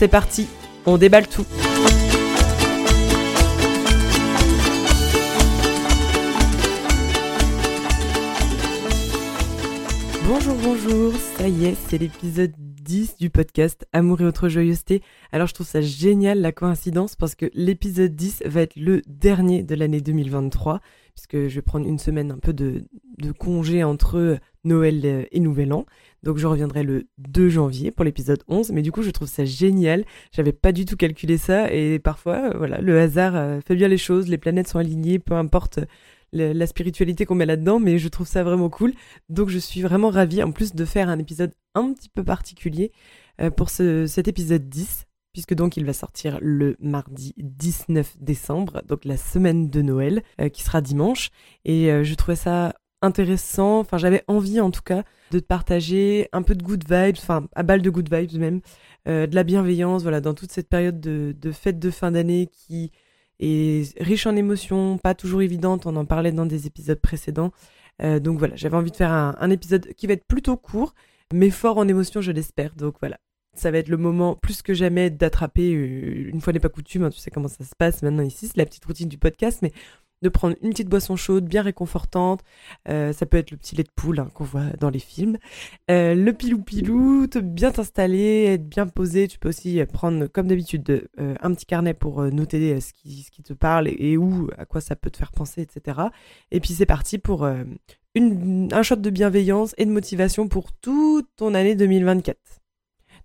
C'est parti, on déballe tout. Bonjour, bonjour, ça y est, c'est l'épisode 10 du podcast Amour et autres joyeuseté. Alors je trouve ça génial la coïncidence parce que l'épisode 10 va être le dernier de l'année 2023 puisque je vais prendre une semaine un peu de congé entre Noël et Nouvel An. Donc je reviendrai le 2 janvier pour l'épisode 11, mais du coup je trouve ça génial. J'avais pas du tout calculé ça et parfois voilà, le hasard euh, fait bien les choses, les planètes sont alignées, peu importe la spiritualité qu'on met là-dedans, mais je trouve ça vraiment cool. Donc je suis vraiment ravie en plus de faire un épisode un petit peu particulier euh, pour ce, cet épisode 10, puisque donc il va sortir le mardi 19 décembre, donc la semaine de Noël, euh, qui sera dimanche. Et euh, je trouvais ça intéressant, enfin j'avais envie en tout cas de te partager un peu de good vibes, enfin à balle de good vibes même, de la bienveillance, voilà, dans toute cette période de, fête de fin d'année qui et riche en émotions, pas toujours évidente, on en parlait dans des épisodes précédents. Euh, donc voilà, j'avais envie de faire un, épisode qui va être plutôt court, mais fort en émotions, je l'espère. Donc voilà, ça va être le moment plus que jamais d'attraper, euh, une fois n'est pas coutume, hein, tu sais comment ça se passe maintenant ici, c'est la petite routine du podcast, mais de prendre une petite boisson chaude, bien réconfortante. Euh, ça peut être le petit lait de poule hein, qu'on voit dans les films. Euh, le pilou-pilou, bien t'installer, être bien posé. Tu peux aussi prendre, comme d'habitude, euh, un petit carnet pour noter ce qui, ce qui te parle et, où, à quoi ça peut te faire penser, etc. Et puis c'est parti pour une, un shot de bienveillance et de motivation pour toute ton année 2024.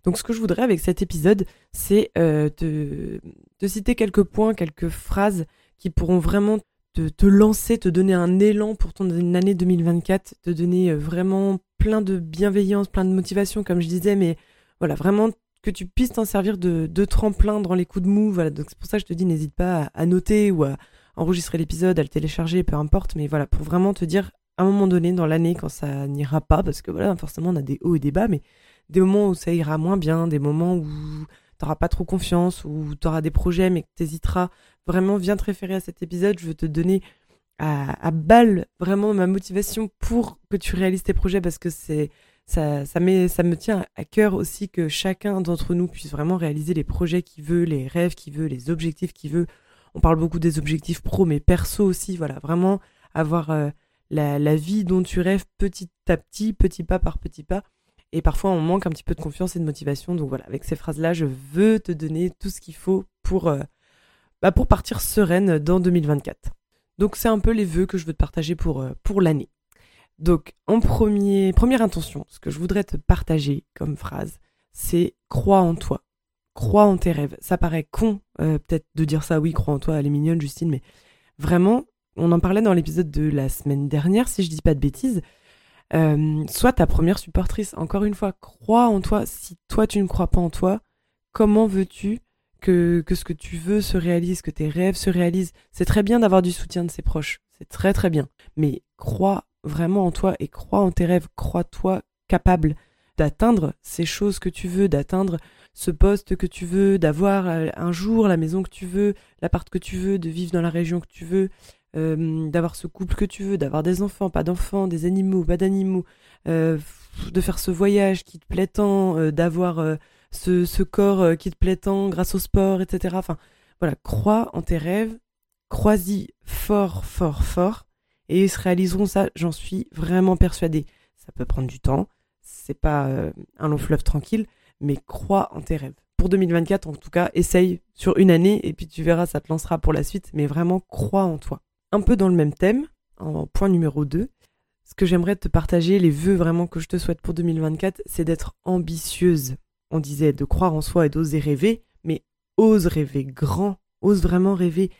Donc ce que je voudrais avec cet épisode, c'est te, te citer quelques points, quelques phrases qui pourront vraiment de te lancer, te donner un élan pour ton année 2024, te donner euh, vraiment plein de bienveillance, plein de motivation, comme je disais, mais voilà, vraiment que tu puisses t'en servir de, de, tremplin dans les coups de mou. Voilà, donc c'est pour ça que je te dis, n'hésite pas à, noter ou à enregistrer l'épisode, à le télécharger, peu importe, mais voilà, pour vraiment te dire, à un moment donné dans l'année, quand ça n'ira pas, parce que voilà, forcément, on a des hauts et des bas, mais des moments où ça ira moins bien, des moments où t'auras pas trop confiance, ou tu auras des projets, mais que tu hésiteras vraiment viens te référer à cet épisode. Je veux te donner à, balle vraiment ma motivation pour que tu réalises tes projets parce que c'est ça, me tient à cœur aussi que chacun d'entre nous puisse vraiment réaliser les projets qu'il veut, les rêves qu'il veut, les objectifs qu'il veut. On parle beaucoup des objectifs pro, mais perso aussi, voilà, vraiment avoir euh, la, vie dont tu rêves petit à petit, petit pas par petit pas. Et parfois, on manque un petit peu de confiance et de motivation. Donc voilà, avec ces phrases-là, je veux te donner tout ce qu'il faut pour, euh, bah, pour partir sereine dans 2024. Donc c'est un peu les vœux que je veux te partager pour, euh, pour l'année. Donc en premier, première intention, ce que je voudrais te partager comme phrase, c'est crois en toi. Crois en tes rêves. Ça paraît con euh, peut-être de dire ça, oui, crois en toi, elle est mignonne Justine, mais vraiment, on en parlait dans l'épisode de la semaine dernière, si je dis pas de bêtises. Euh, sois ta première supportrice. Encore une fois, crois en toi. Si toi tu ne crois pas en toi, comment veux-tu que, ce que tu veux se réalise, que tes rêves se réalisent? C'est très bien d'avoir du soutien de ses proches. C'est très très bien. Mais crois vraiment en toi et crois en tes rêves. Crois-toi capable d'atteindre ces choses que tu veux, d'atteindre ce poste que tu veux, d'avoir euh, un jour la maison que tu veux, l'appart que tu veux, de vivre dans la région que tu veux, euh, d'avoir ce couple que tu veux, d'avoir des enfants, pas d'enfants, des animaux, pas d'animaux, euh, de faire ce voyage qui te plaît tant, d'avoir ce, corps euh, qui te plaît tant grâce au sport, etc. Enfin, voilà, crois en tes rêves, crois-y fort, fort, fort, et ils se réaliseront ça, j'en suis vraiment persuadée. Ça peut prendre du temps, c'est pas euh, un long fleuve tranquille, mais crois en tes rêves. Pour 2024, en tout cas, essaye sur une année, et puis tu verras, ça te lancera pour la suite, mais vraiment crois en toi. Un peu dans le même thème, en point numéro 2, ce que j'aimerais te partager, les vœux vraiment que je te souhaite pour 2024, c'est d'être ambitieuse on disait de croire en soi et d'oser rêver, mais ose rêver grand, ose vraiment rêver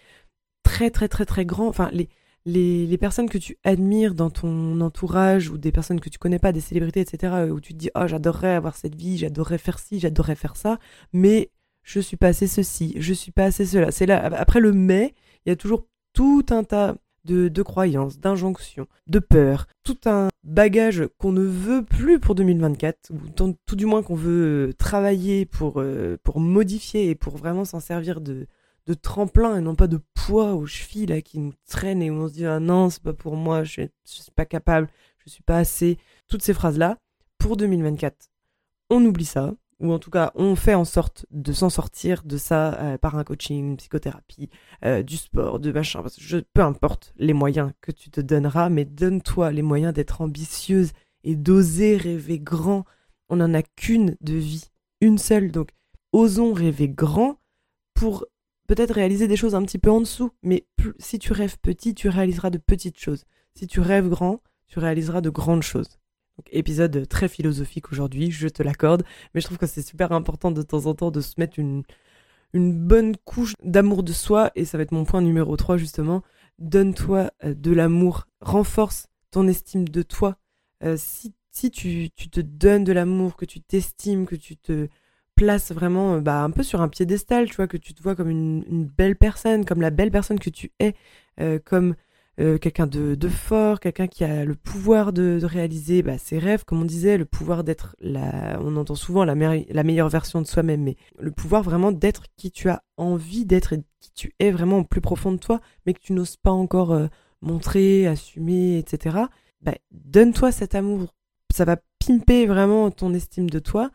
très très très très grand. Enfin, les, les, personnes que tu admires dans ton entourage ou des personnes que tu connais pas, des célébrités, etc., où tu te dis, oh, j'adorerais avoir cette vie, j'adorerais faire ci, j'adorerais faire ça, mais je suis pas assez ceci, je suis pas assez cela. C'est là, après le mais, il y a toujours tout un tas de, de croyances, d'injonctions, de peurs, tout un bagage qu'on ne veut plus pour 2024, ou tout, du moins qu'on veut travailler pour, euh, pour modifier et pour vraiment s'en servir de, de tremplin et non pas de poids aux chevilles qui nous traînent et où on se dit ah non, c'est pas pour moi, je suis, je suis pas capable, je suis pas assez. Toutes ces phrases-là, pour 2024, on oublie ça, ou en tout cas on fait en sorte de s'en sortir de ça euh, par un coaching, une psychothérapie, euh, du sport, de machin, je, peu importe les moyens que tu te donneras, mais donne-toi les moyens d'être ambitieuse et d'oser rêver grand. On n'en a qu'une de vie, une seule, donc osons rêver grand pour peut-être réaliser des choses un petit peu en dessous, mais si tu rêves petit, tu réaliseras de petites choses. Si tu rêves grand, tu réaliseras de grandes choses. Épisode très philosophique aujourd'hui, je te l'accorde, mais je trouve que c'est super important de temps en temps de se mettre une, bonne couche d'amour de soi, et ça va être mon point numéro 3 justement. Donne-toi euh, de l'amour, renforce ton estime de toi. Euh, si tu, te donnes de l'amour, que tu t'estimes, que tu te places vraiment euh, bah, un peu sur un piédestal, tu vois, que tu te vois comme une belle personne, comme la belle personne que tu es, comme euh, quelqu'un de, de, fort, quelqu'un qui a le pouvoir de, de réaliser bah, ses rêves, comme on disait, le pouvoir d'être la, on entend souvent la, la meilleure version de soi-même, mais le pouvoir vraiment d'être qui tu as envie d'être et qui tu es vraiment au plus profond de toi, mais que tu n'oses pas encore euh, montrer, assumer, etc. Bah, donne-toi cet amour. Ça va pimper vraiment ton estime de toi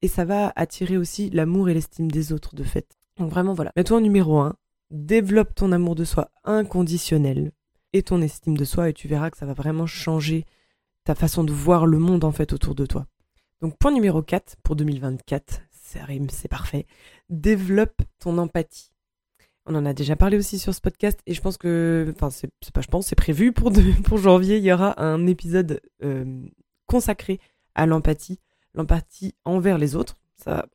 et ça va attirer aussi l'amour et l'estime des autres de fait. Donc vraiment voilà. Mets-toi en numéro 1. Développe ton amour de soi inconditionnel et ton estime de soi et tu verras que ça va vraiment changer ta façon de voir le monde en fait autour de toi. Donc point numéro 4 pour 2024, ça rime, c'est parfait. Développe ton empathie. On en a déjà parlé aussi sur ce podcast et je pense que, enfin c'est pas je pense, c'est prévu pour, janvier, il y aura un épisode euh, consacré à l'empathie, l'empathie envers les autres,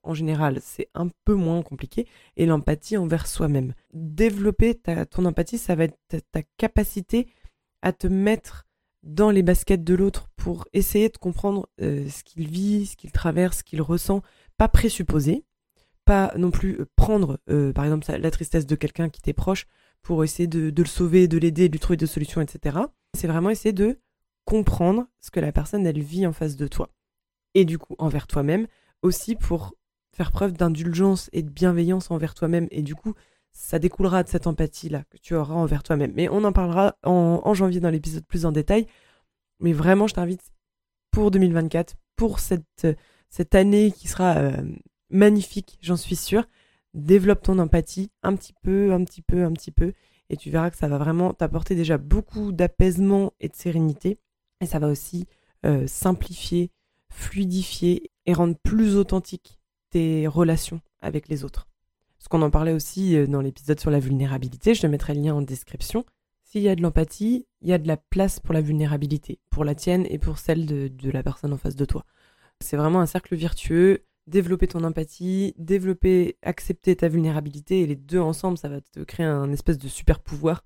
en général, c'est un peu moins compliqué. Et l'empathie envers soi-même. Développer ta, ton empathie, ça va être ta, capacité à te mettre dans les baskets de l'autre pour essayer de comprendre euh, ce qu'il vit, ce qu'il traverse, ce qu'il ressent. Pas présupposer, pas non plus euh, prendre, euh, par exemple, la tristesse de quelqu'un qui t'est proche pour essayer de, de le sauver, de l'aider, de lui trouver des solutions, etc. C'est vraiment essayer de comprendre ce que la personne, elle vit en face de toi. Et du coup, envers toi-même, aussi pour faire preuve d'indulgence et de bienveillance envers toi-même. Et du coup, ça découlera de cette empathie-là que tu auras envers toi-même. Mais on en parlera en, janvier dans l'épisode plus en détail. Mais vraiment, je t'invite pour 2024, pour cette, cette année qui sera euh, magnifique, j'en suis sûre. Développe ton empathie un petit peu, un petit peu, un petit peu. Et tu verras que ça va vraiment t'apporter déjà beaucoup d'apaisement et de sérénité. Et ça va aussi euh, simplifier, fluidifier et rendre plus authentique tes relations avec les autres. Parce qu'on en parlait aussi euh, dans l'épisode sur la vulnérabilité, je te mettrai le lien en description. S'il y a de l'empathie, il y a de la place pour la vulnérabilité, pour la tienne et pour celle de, la personne en face de toi. C'est vraiment un cercle vertueux. Développer ton empathie, développer, accepter ta vulnérabilité, et les deux ensemble, ça va te créer un espèce de super pouvoir.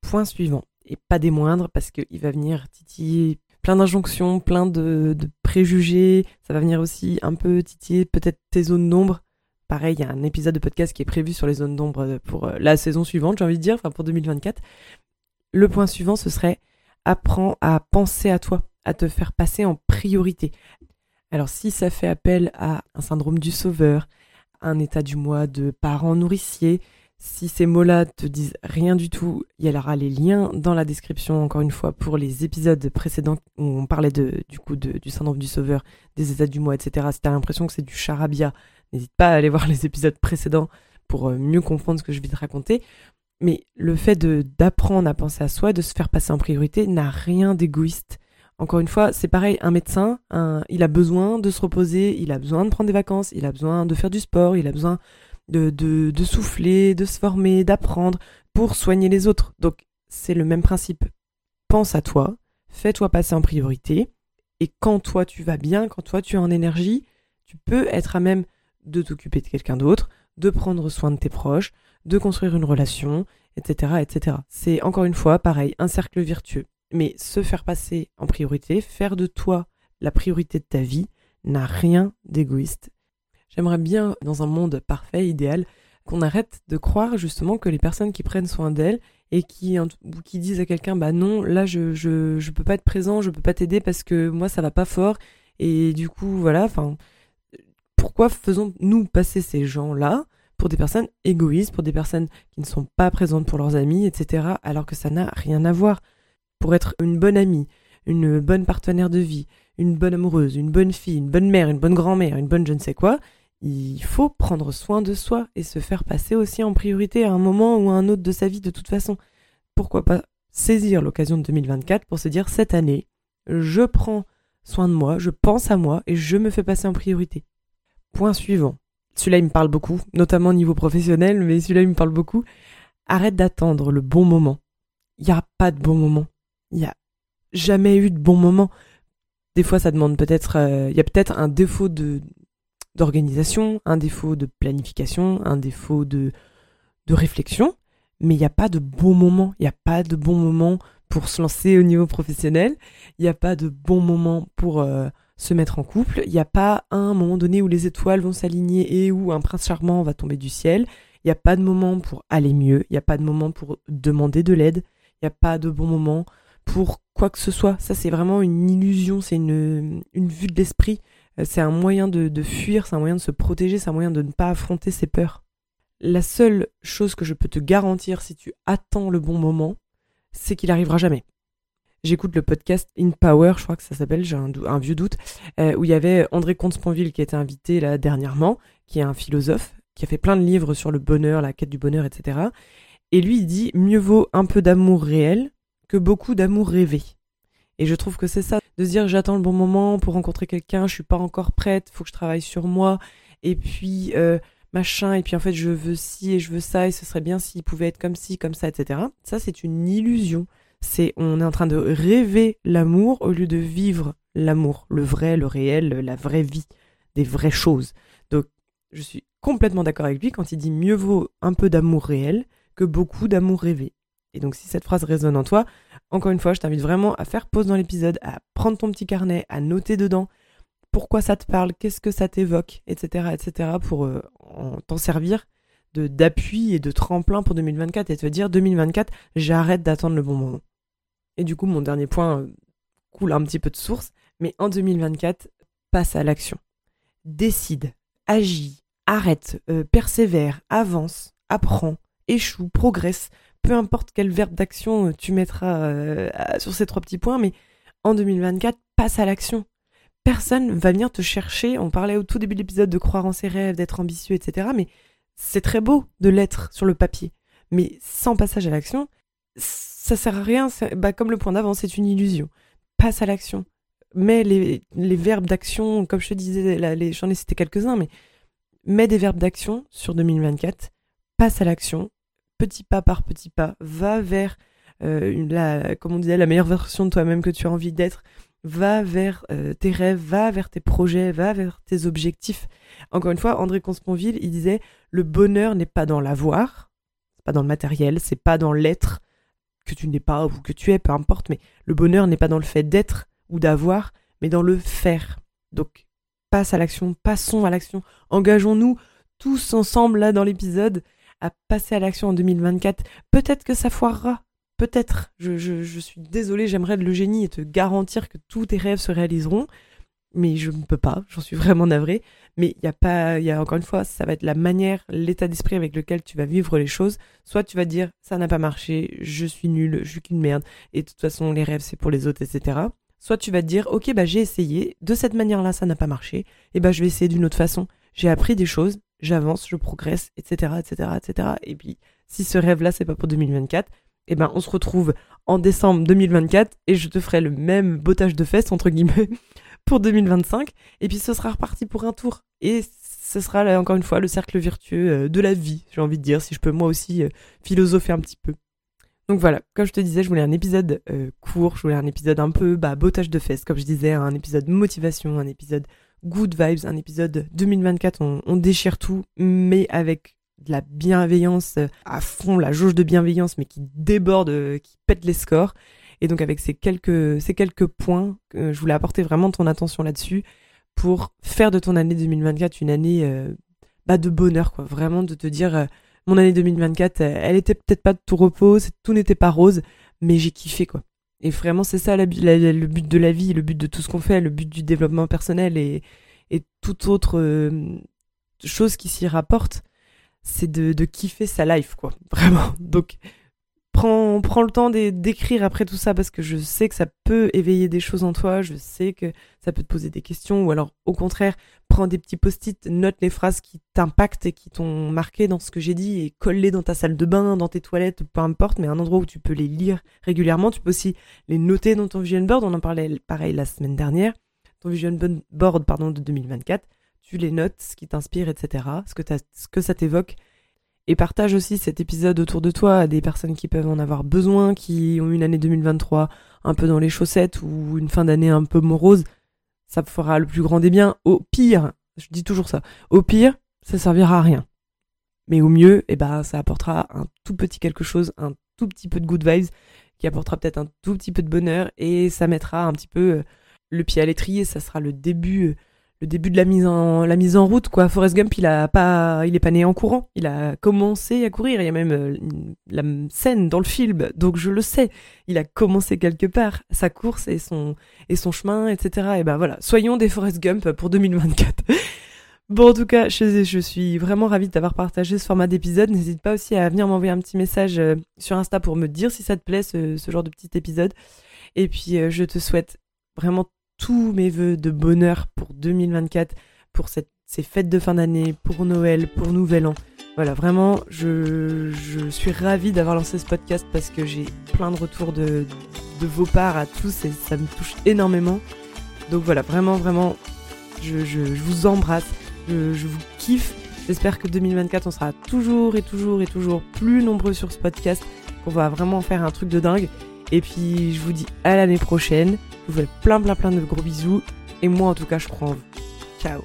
Point suivant, et pas des moindres, parce qu'il va venir titiller plein d'injonctions, plein de, préjugés. Ça va venir aussi un peu titiller peut-être tes zones d'ombre. Pareil, il y a un épisode de podcast qui est prévu sur les zones d'ombre pour euh, la saison suivante, j'ai envie de dire, enfin pour 2024. Le point suivant, ce serait apprends à penser à toi, à te faire passer en priorité. Alors si ça fait appel à un syndrome du sauveur, un état du moi de parent nourricier, si ces mots-là te disent rien du tout, il y aura les liens dans la description, encore une fois, pour les épisodes précédents où on parlait de, du coup du syndrome du sauveur, des états du mois, etc. Si t'as l'impression que c'est du charabia, n'hésite pas à aller voir les épisodes précédents pour euh, mieux comprendre ce que je vais te raconter. Mais le fait d'apprendre à penser à soi, de se faire passer en priorité, n'a rien d'égoïste. Encore une fois, c'est pareil, un médecin, il a besoin de se reposer, il a besoin de prendre des vacances, il a besoin de faire du sport, il a besoin de, souffler, de se former, d'apprendre pour soigner les autres. Donc c'est le même principe. Pense à toi, fais-toi passer en priorité, et quand toi tu vas bien, quand toi tu es en énergie, tu peux être à même de t'occuper de quelqu'un d'autre, de prendre soin de tes proches, de construire une relation, etc. etc. C'est encore une fois pareil, un cercle vertueux. Mais se faire passer en priorité, faire de toi la priorité de ta vie, n'a rien d'égoïste J'aimerais bien, dans un monde parfait, idéal, qu'on arrête de croire justement que les personnes qui prennent soin d'elles et qui, disent à quelqu'un bah non, là je, je, je peux pas être présent, je peux pas t'aider parce que moi ça va pas fort et du coup voilà, enfin pourquoi faisons-nous passer ces gens-là pour des personnes égoïstes, pour des personnes qui ne sont pas présentes pour leurs amis, etc., alors que ça n'a rien à voir? Pour être une bonne amie, une bonne partenaire de vie, une bonne amoureuse, une bonne fille, une bonne mère, une bonne grand-mère, une bonne je ne sais quoi, il faut prendre soin de soi et se faire passer aussi en priorité à un moment ou à un autre de sa vie de toute façon. Pourquoi pas saisir l'occasion de 2024 pour se dire cette année, je prends soin de moi, je pense à moi et je me fais passer en priorité. Point suivant. Celui-là, il me parle beaucoup, notamment au niveau professionnel, mais celui-là, il me parle beaucoup. Arrête d'attendre le bon moment. Il n'y a pas de bon moment. Il n'y a jamais eu de bon moment. Des fois, ça demande peut-être, euh, il y a peut-être un défaut de, d'organisation, un défaut de planification, un défaut de, réflexion, mais il n'y a pas de bon moment. Il n'y a pas de bon moment pour se lancer au niveau professionnel. Il n'y a pas de bon moment pour euh, se mettre en couple. Il n'y a pas un moment donné où les étoiles vont s'aligner et où un prince charmant va tomber du ciel. Il n'y a pas de moment pour aller mieux. Il n'y a pas de moment pour demander de l'aide. Il n'y a pas de bon moment pour quoi que ce soit. Ça, c'est vraiment une illusion. C'est une vue de l'esprit. C'est un moyen de, fuir, c'est un moyen de se protéger, c'est un moyen de ne pas affronter ses peurs. La seule chose que je peux te garantir si tu attends le bon moment, c'est qu'il arrivera jamais. J'écoute le podcast In Power, je crois que ça s'appelle, j'ai un, vieux doute, euh, où il y avait André Comte-Sponville qui été invité là dernièrement, qui est un philosophe, qui a fait plein de livres sur le bonheur, la quête du bonheur, etc. Et lui, il dit mieux vaut un peu d'amour réel que beaucoup d'amour rêvé. Et je trouve que c'est ça, de dire j'attends le bon moment pour rencontrer quelqu'un, je suis pas encore prête, faut que je travaille sur moi, et puis euh, machin, et puis en fait je veux ci et je veux ça, et ce serait bien s'il pouvait être comme ci, comme ça, etc. Ça c'est une illusion. C'est on est en train de rêver l'amour au lieu de vivre l'amour, le vrai, le réel, la vraie vie, des vraies choses. Donc je suis complètement d'accord avec lui quand il dit mieux vaut un peu d'amour réel que beaucoup d'amour rêvé. Et donc si cette phrase résonne en toi, encore une fois, je t'invite vraiment à faire pause dans l'épisode, à prendre ton petit carnet, à noter dedans pourquoi ça te parle, qu'est-ce que ça t'évoque, etc., etc., pour euh, t'en servir d'appui et de tremplin pour 2024 et te dire 2024, j'arrête d'attendre le bon moment. Et du coup, mon dernier point euh, coule un petit peu de source, mais en 2024, passe à l'action. Décide, agis, arrête, euh, persévère, avance, apprends, échoue, progresse, peu importe quel verbe d'action euh, tu mettras euh, sur ces trois petits points, mais en 2024, passe à l'action. Personne va venir te chercher. On parlait au tout début de l'épisode de croire en ses rêves, d'être ambitieux, etc. Mais c'est très beau de l'être sur le papier. Mais sans passage à l'action, ça sert à rien. Bah, comme le point d'avant, c'est une illusion. Passe à l'action. Mets les, verbes d'action, comme je te disais, j'en ai cité quelques-uns, mais mets des verbes d'action sur 2024. Passe à l'action petit pas par petit pas, va vers euh, la, comme on disait, la meilleure version de toi-même que tu as envie d'être. Va vers euh, tes rêves, va vers tes projets, va vers tes objectifs. Encore une fois, André Consponville, il disait le bonheur n'est pas dans l'avoir, c'est pas dans le matériel, c'est pas dans l'être que tu n'es pas ou que tu es, peu importe, mais le bonheur n'est pas dans le fait d'être ou d'avoir, mais dans le faire. Donc, passe à l'action, passons à l'action, engageons-nous tous ensemble là dans l'épisode à passer à l'action en 2024. Peut-être que ça foirera. Peut-être. Je, suis désolée, j'aimerais être le génie et te garantir que tous tes rêves se réaliseront. Mais je ne peux pas, j'en suis vraiment navrée. Mais il y a pas, il y a encore une fois, ça va être la manière, l'état d'esprit avec lequel tu vas vivre les choses. Soit tu vas dire, ça n'a pas marché, je suis nul, je suis qu'une merde, et de toute façon, les rêves, c'est pour les autres, etc. Soit tu vas dire, ok, bah j'ai essayé, de cette manière-là, ça n'a pas marché, et bah je vais essayer d'une autre façon. J'ai appris des choses, j'avance, je progresse, etc., etc., etc. Et puis, si ce rêve-là, c'est pas pour 2024, eh ben, on se retrouve en décembre 2024 et je te ferai le même bottage de fesses, entre guillemets, pour 2025. Et puis, ce sera reparti pour un tour. Et ce sera, encore une fois, le cercle vertueux euh, de la vie, j'ai envie de dire, si je peux moi aussi euh, philosopher un petit peu. Donc voilà, comme je te disais, je voulais un épisode euh, court, je voulais un épisode un peu bah, bottage de fesses, comme je disais, un épisode motivation, un épisode good vibes, un épisode 2024, on, déchire tout, mais avec de la bienveillance euh, à fond, la jauge de bienveillance, mais qui déborde, euh, qui pète les scores. Et donc avec ces quelques, ces quelques points, je voulais apporter vraiment ton attention là-dessus pour faire de ton année 2024 une année euh, bah, de bonheur, quoi. Vraiment de te dire, euh, mon année 2024, elle était peut-être pas de tout repos, tout n'était pas rose, mais j'ai kiffé, quoi. Et vraiment, c'est ça le but de la vie, le but de tout ce qu'on fait, le but du développement personnel et, et toute autre euh, chose qui s'y rapporte, c'est de, de kiffer sa life, quoi. Vraiment. Donc, prends, le temps d'écrire après tout ça parce que je sais que ça peut éveiller des choses en toi, je sais que ça peut te poser des questions ou alors au contraire, prends des petits post-it, note les phrases qui t'impactent et qui t'ont marqué dans ce que j'ai dit et colle-les dans ta salle de bain, dans tes toilettes, peu importe, mais un endroit où tu peux les lire régulièrement. Tu peux aussi les noter dans ton vision board, on en parlait pareil la semaine dernière, ton vision board pardon, de 2024. Tu les notes, ce qui t'inspire, etc., ce que, ce que ça t'évoque et partage aussi cet épisode autour de toi à des personnes qui peuvent en avoir besoin, qui ont une année 2023 un peu dans les chaussettes ou une fin d'année un peu morose. Ça fera le plus grand des biens. Au pire, je dis toujours ça, au pire, ça servira à rien. Mais au mieux, eh ben, ça apportera un tout petit quelque chose, un tout petit peu de good vibes, qui apportera peut-être un tout petit peu de bonheur et ça mettra un petit peu euh, le pied à l'étrier. Ça sera le début euh, le début de la mise en la mise en route quoi. Forrest Gump, il a pas il est pas né en courant, il a commencé à courir, il y a même euh, la scène dans le film. Donc je le sais, il a commencé quelque part sa course et son et son chemin etc. Et ben voilà, soyons des Forrest Gump pour 2024. Bon, en tout cas, je, je suis vraiment ravie d'avoir partagé ce format d'épisode. N'hésite pas aussi à venir m'envoyer un petit message euh, sur Insta pour me dire si ça te plaît, ce, ce genre de petit épisode. Et puis, euh, je te souhaite vraiment tous mes voeux de bonheur pour 2024, pour ces fêtes de fin d'année, pour Noël, pour Nouvel An. Voilà, vraiment, je, suis ravie d'avoir lancé ce podcast parce que j'ai plein de retours de, vos parts à tous et ça me touche énormément. Donc voilà, vraiment, vraiment, je vous embrasse, je, je vous kiffe. J'espère que 2024, on sera toujours et toujours et toujours plus nombreux sur ce podcast, qu'on va vraiment faire un truc de dingue. Et puis, je vous dis à l'année prochaine. Vous fais plein, plein, plein de gros bisous. Et moi, en tout cas, je prends en. Ciao